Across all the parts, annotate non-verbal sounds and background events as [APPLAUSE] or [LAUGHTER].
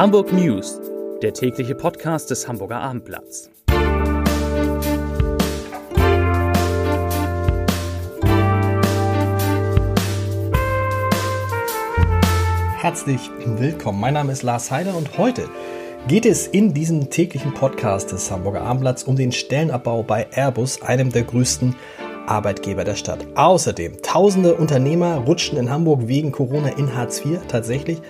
Hamburg News, der tägliche Podcast des Hamburger Abendblatts. Herzlich willkommen. Mein Name ist Lars Heider und heute geht es in diesem täglichen Podcast des Hamburger Abendblatts um den Stellenabbau bei Airbus, einem der größten Arbeitgeber der Stadt. Außerdem, tausende Unternehmer rutschen in Hamburg wegen Corona in Hartz IV tatsächlich.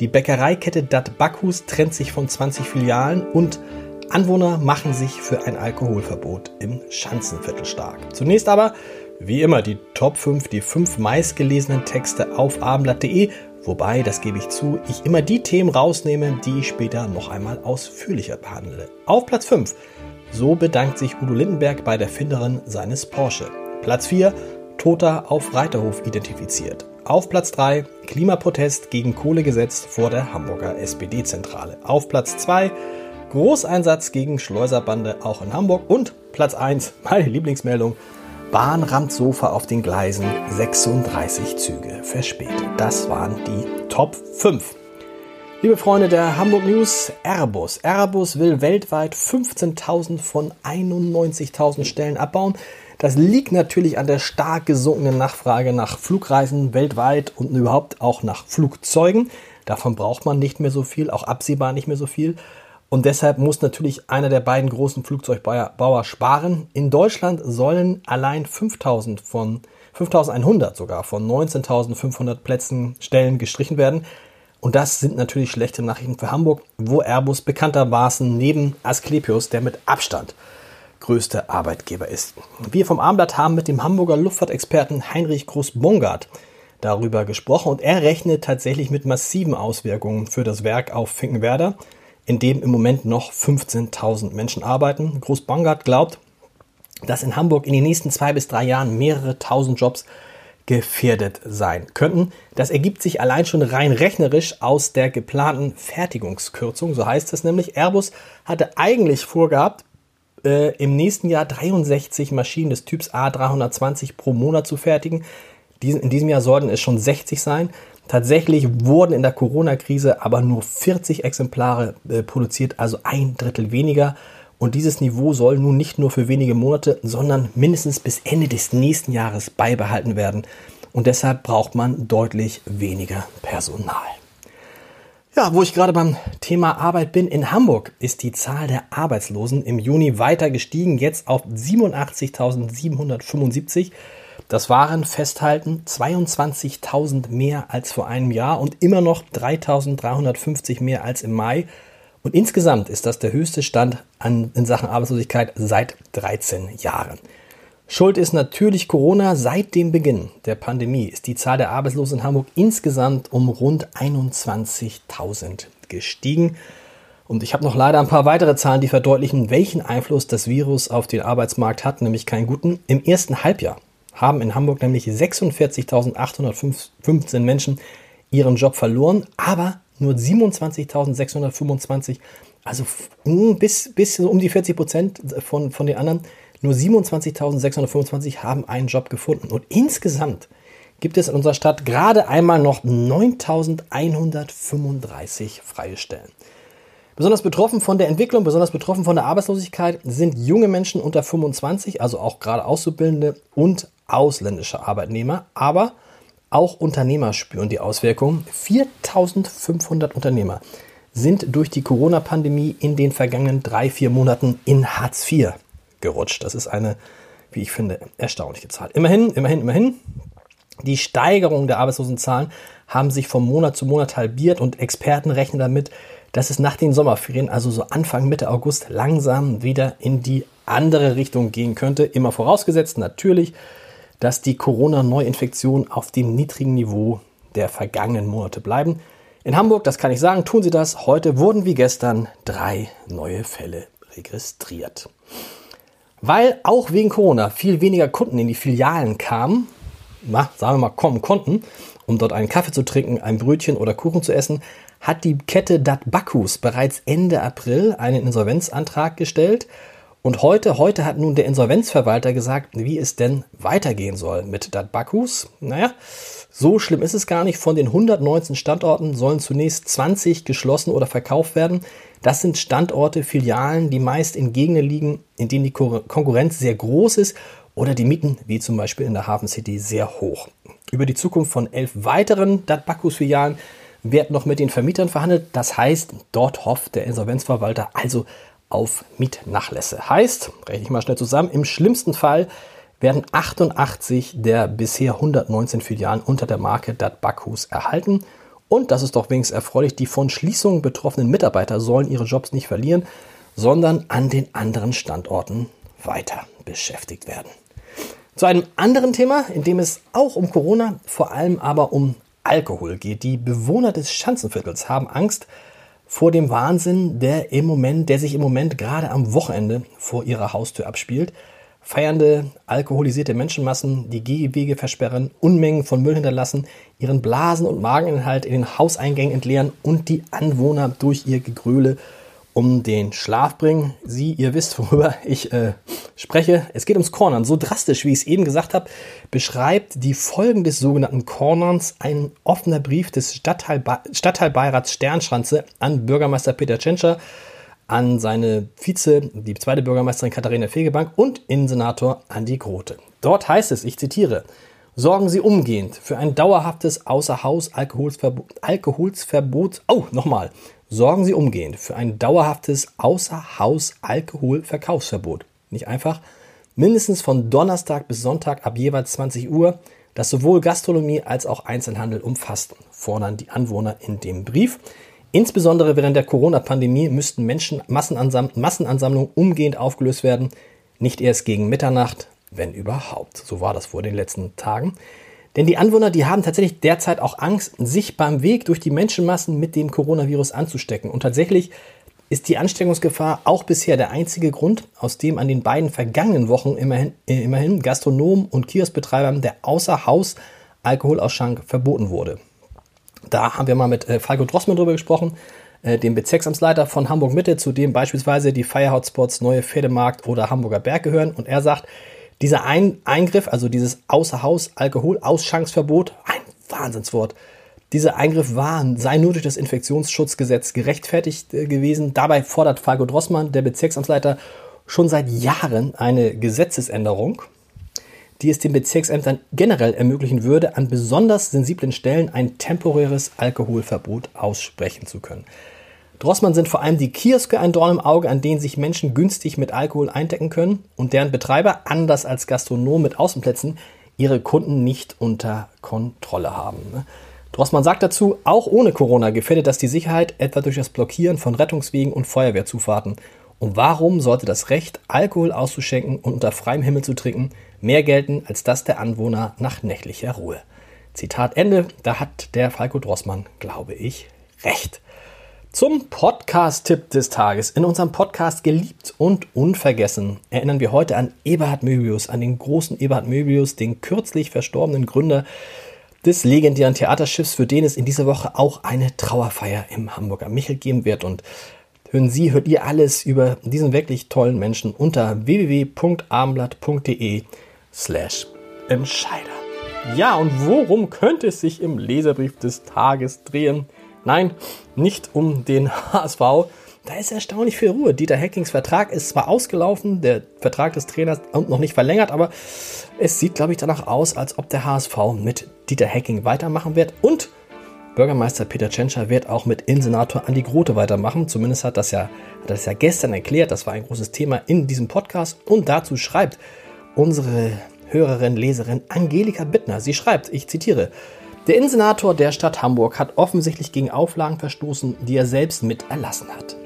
Die Bäckereikette Dat Backhus trennt sich von 20 Filialen und Anwohner machen sich für ein Alkoholverbot im Schanzenviertel stark. Zunächst aber, wie immer, die Top 5, die 5 meistgelesenen Texte auf abendblatt.de, wobei, das gebe ich zu, ich immer die Themen rausnehme, die ich später noch einmal ausführlicher behandle. Auf Platz 5, so bedankt sich Udo Lindenberg bei der Finderin seines Porsche. Platz 4, Toter auf Reiterhof identifiziert. Auf Platz 3 Klimaprotest gegen Kohlegesetz vor der Hamburger SPD-Zentrale. Auf Platz 2 Großeinsatz gegen Schleuserbande auch in Hamburg. Und Platz 1, meine Lieblingsmeldung, Bahn rammt Sofa auf den Gleisen, 36 Züge verspätet. Das waren die Top 5. Liebe Freunde der Hamburg News, Airbus. Airbus will weltweit 15.000 von 91.000 Stellen abbauen. Das liegt natürlich an der stark gesunkenen Nachfrage nach Flugreisen weltweit und überhaupt auch nach Flugzeugen. Davon braucht man nicht mehr so viel, auch absehbar nicht mehr so viel. Und deshalb muss natürlich einer der beiden großen Flugzeugbauer sparen. In Deutschland sollen allein 5000 von 5100 sogar von 19.500 Plätzen Stellen gestrichen werden. Und das sind natürlich schlechte Nachrichten für Hamburg, wo Airbus bekanntermaßen neben Asklepios der mit Abstand größte Arbeitgeber ist. Wir vom Abendblatt haben mit dem Hamburger Luftfahrtexperten Heinrich Groß-Bongard darüber gesprochen und er rechnet tatsächlich mit massiven Auswirkungen für das Werk auf Finkenwerder, in dem im Moment noch 15.000 Menschen arbeiten. Groß-Bongard glaubt, dass in Hamburg in den nächsten zwei bis drei Jahren mehrere tausend Jobs gefährdet sein könnten. Das ergibt sich allein schon rein rechnerisch aus der geplanten Fertigungskürzung. So heißt es nämlich. Airbus hatte eigentlich vorgehabt, äh, im nächsten Jahr 63 Maschinen des Typs A320 pro Monat zu fertigen. Diesen, in diesem Jahr sollten es schon 60 sein. Tatsächlich wurden in der Corona-Krise aber nur 40 Exemplare äh, produziert, also ein Drittel weniger. Und dieses Niveau soll nun nicht nur für wenige Monate, sondern mindestens bis Ende des nächsten Jahres beibehalten werden. Und deshalb braucht man deutlich weniger Personal. Ja, wo ich gerade beim Thema Arbeit bin, in Hamburg ist die Zahl der Arbeitslosen im Juni weiter gestiegen, jetzt auf 87.775. Das waren festhalten 22.000 mehr als vor einem Jahr und immer noch 3.350 mehr als im Mai. Und insgesamt ist das der höchste Stand an, in Sachen Arbeitslosigkeit seit 13 Jahren. Schuld ist natürlich Corona. Seit dem Beginn der Pandemie ist die Zahl der Arbeitslosen in Hamburg insgesamt um rund 21.000 gestiegen. Und ich habe noch leider ein paar weitere Zahlen, die verdeutlichen, welchen Einfluss das Virus auf den Arbeitsmarkt hat, nämlich keinen guten. Im ersten Halbjahr haben in Hamburg nämlich 46.815 Menschen ihren Job verloren, aber nur 27.625, also bis, bis um die 40 Prozent von, von den anderen nur 27.625 haben einen Job gefunden. Und insgesamt gibt es in unserer Stadt gerade einmal noch 9.135 freie Stellen. Besonders betroffen von der Entwicklung, besonders betroffen von der Arbeitslosigkeit sind junge Menschen unter 25, also auch gerade Auszubildende und ausländische Arbeitnehmer, aber auch Unternehmer spüren die Auswirkungen. 4500 Unternehmer sind durch die Corona-Pandemie in den vergangenen drei, vier Monaten in Hartz IV gerutscht. Das ist eine, wie ich finde, erstaunliche Zahl. Immerhin, immerhin, immerhin. Die Steigerung der Arbeitslosenzahlen haben sich von Monat zu Monat halbiert und Experten rechnen damit, dass es nach den Sommerferien, also so Anfang Mitte August, langsam wieder in die andere Richtung gehen könnte. Immer vorausgesetzt natürlich, dass die Corona-Neuinfektionen auf dem niedrigen Niveau der vergangenen Monate bleiben. In Hamburg, das kann ich sagen, tun sie das. Heute wurden wie gestern drei neue Fälle registriert. Weil auch wegen Corona viel weniger Kunden in die Filialen kamen, na, sagen wir mal kommen konnten, um dort einen Kaffee zu trinken, ein Brötchen oder Kuchen zu essen, hat die Kette Dat Bacchus bereits Ende April einen Insolvenzantrag gestellt Und heute, heute hat nun der Insolvenzverwalter gesagt, wie es denn weitergehen soll mit Dat Bakus. Naja, so schlimm ist es gar nicht. Von den 119 Standorten sollen zunächst 20 geschlossen oder verkauft werden. Das sind Standorte, Filialen, die meist in Gegenden liegen, in denen die Konkurrenz sehr groß ist oder die Mieten, wie zum Beispiel in der Hafen City, sehr hoch. Über die Zukunft von elf weiteren Dat Bakus-Filialen wird noch mit den Vermietern verhandelt. Das heißt, dort hofft der Insolvenzverwalter also auf Mietnachlässe. Heißt, rechne ich mal schnell zusammen, im schlimmsten Fall werden 88 der bisher 119 Filialen unter der Marke Dat Bakus erhalten. Und das ist doch wenigstens erfreulich, die von Schließungen betroffenen Mitarbeiter sollen ihre Jobs nicht verlieren, sondern an den anderen Standorten weiter beschäftigt werden. Zu einem anderen Thema, in dem es auch um Corona, vor allem aber um Alkohol geht. Die Bewohner des Schanzenviertels haben Angst vor dem Wahnsinn, der im Moment, der sich im Moment gerade am Wochenende vor ihrer Haustür abspielt. Feiernde, alkoholisierte Menschenmassen, die Gehwege versperren, Unmengen von Müll hinterlassen, ihren Blasen- und Mageninhalt in den Hauseingängen entleeren und die Anwohner durch ihr Gegröle um den Schlaf bringen. Sie, ihr wisst, worüber ich äh, spreche. Es geht ums Cornern. So drastisch, wie ich es eben gesagt habe, beschreibt die Folgen des sogenannten Cornerns ein offener Brief des Stadtteil, Stadtteilbeirats Sternschanze an Bürgermeister Peter Tschentscher, an seine Vize, die zweite Bürgermeisterin Katharina Fegebank und Innensenator Andi Grote. Dort heißt es, ich zitiere, sorgen Sie umgehend für ein dauerhaftes Außerhaus-Alkoholsverbot. Alkoholsverbot. Oh, nochmal sorgen Sie umgehend für ein dauerhaftes Außerhaus-Alkoholverkaufsverbot. Nicht einfach. Mindestens von Donnerstag bis Sonntag ab jeweils 20 Uhr, das sowohl Gastronomie als auch Einzelhandel umfasst, fordern die Anwohner in dem Brief. Insbesondere während der Corona-Pandemie müssten Menschen Massenansam Massenansammlungen umgehend aufgelöst werden, nicht erst gegen Mitternacht, wenn überhaupt. So war das vor den letzten Tagen. Denn die Anwohner, die haben tatsächlich derzeit auch Angst, sich beim Weg durch die Menschenmassen mit dem Coronavirus anzustecken. Und tatsächlich ist die Ansteckungsgefahr auch bisher der einzige Grund, aus dem an den beiden vergangenen Wochen immerhin, äh, immerhin Gastronomen und Kioskbetreibern der Außerhaus Alkoholausschank verboten wurde. Da haben wir mal mit äh, Falco Drossmann drüber gesprochen, äh, dem Bezirksamtsleiter von Hamburg Mitte, zu dem beispielsweise die Feierhotspots Neue Pferdemarkt oder Hamburger Berg gehören. Und er sagt, dieser ein Eingriff, also dieses Außerhaus-Alkohol-Ausschankverbot, ein Wahnsinnswort. Dieser Eingriff war, sei nur durch das Infektionsschutzgesetz gerechtfertigt äh, gewesen. Dabei fordert Falco Drossmann, der Bezirksamtsleiter, schon seit Jahren eine Gesetzesänderung, die es den Bezirksämtern generell ermöglichen würde, an besonders sensiblen Stellen ein temporäres Alkoholverbot aussprechen zu können. Drossmann sind vor allem die Kioske ein Dorn im Auge, an denen sich Menschen günstig mit Alkohol eindecken können und deren Betreiber, anders als Gastronomen mit Außenplätzen, ihre Kunden nicht unter Kontrolle haben. Drossmann sagt dazu, auch ohne Corona gefährdet das die Sicherheit, etwa durch das Blockieren von Rettungswegen und Feuerwehrzufahrten. Und warum sollte das Recht, Alkohol auszuschenken und unter freiem Himmel zu trinken, mehr gelten als das der Anwohner nach nächtlicher Ruhe? Zitat Ende, da hat der Falco Drossmann, glaube ich, recht. Zum Podcast-Tipp des Tages. In unserem Podcast Geliebt und Unvergessen erinnern wir heute an Eberhard Möbius, an den großen Eberhard Möbius, den kürzlich verstorbenen Gründer des legendären Theaterschiffs, für den es in dieser Woche auch eine Trauerfeier im Hamburger Michel geben wird. Und hören Sie, hört ihr alles über diesen wirklich tollen Menschen unter www.abendblatt.de slash Entscheider. Ja, und worum könnte es sich im Leserbrief des Tages drehen? Nein, nicht um den [LAUGHS] HSV. Da ist erstaunlich viel Ruhe. Dieter Hackings Vertrag ist zwar ausgelaufen, der Vertrag des Trainers und noch nicht verlängert, aber es sieht, glaube ich, danach aus, als ob der HSV mit Dieter Hacking weitermachen wird und Bürgermeister Peter Tschentscher wird auch mit Innensenator Andi Grote weitermachen. Zumindest hat das ja, hat das ja gestern erklärt. Das war ein großes Thema in diesem Podcast. Und dazu schreibt unsere Hörerin, Leserin Angelika Bittner. Sie schreibt, ich zitiere, der Innensenator der Stadt Hamburg hat offensichtlich gegen Auflagen verstoßen, die er selbst mit erlassen hat.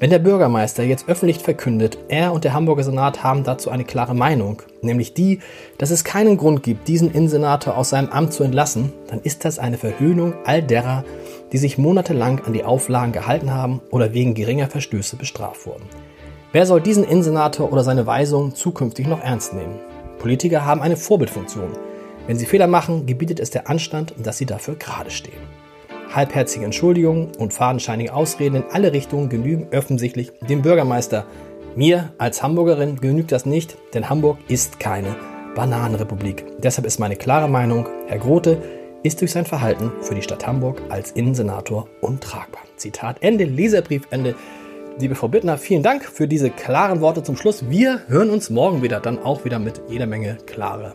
Wenn der Bürgermeister jetzt öffentlich verkündet, er und der Hamburger Senat haben dazu eine klare Meinung, nämlich die, dass es keinen Grund gibt, diesen Innensenator aus seinem Amt zu entlassen, dann ist das eine Verhöhnung all derer, die sich monatelang an die Auflagen gehalten haben oder wegen geringer Verstöße bestraft wurden. Wer soll diesen Innensenator oder seine Weisung zukünftig noch ernst nehmen? Politiker haben eine Vorbildfunktion. Wenn sie Fehler machen, gebietet es der Anstand, dass sie dafür gerade stehen. Halbherzige Entschuldigungen und fadenscheinige Ausreden in alle Richtungen genügen offensichtlich dem Bürgermeister. Mir als Hamburgerin genügt das nicht, denn Hamburg ist keine Bananenrepublik. Deshalb ist meine klare Meinung, Herr Grote ist durch sein Verhalten für die Stadt Hamburg als Innensenator untragbar. Zitat Ende, Leserbrief Ende. Liebe Frau Bittner, vielen Dank für diese klaren Worte zum Schluss. Wir hören uns morgen wieder, dann auch wieder mit jeder Menge klare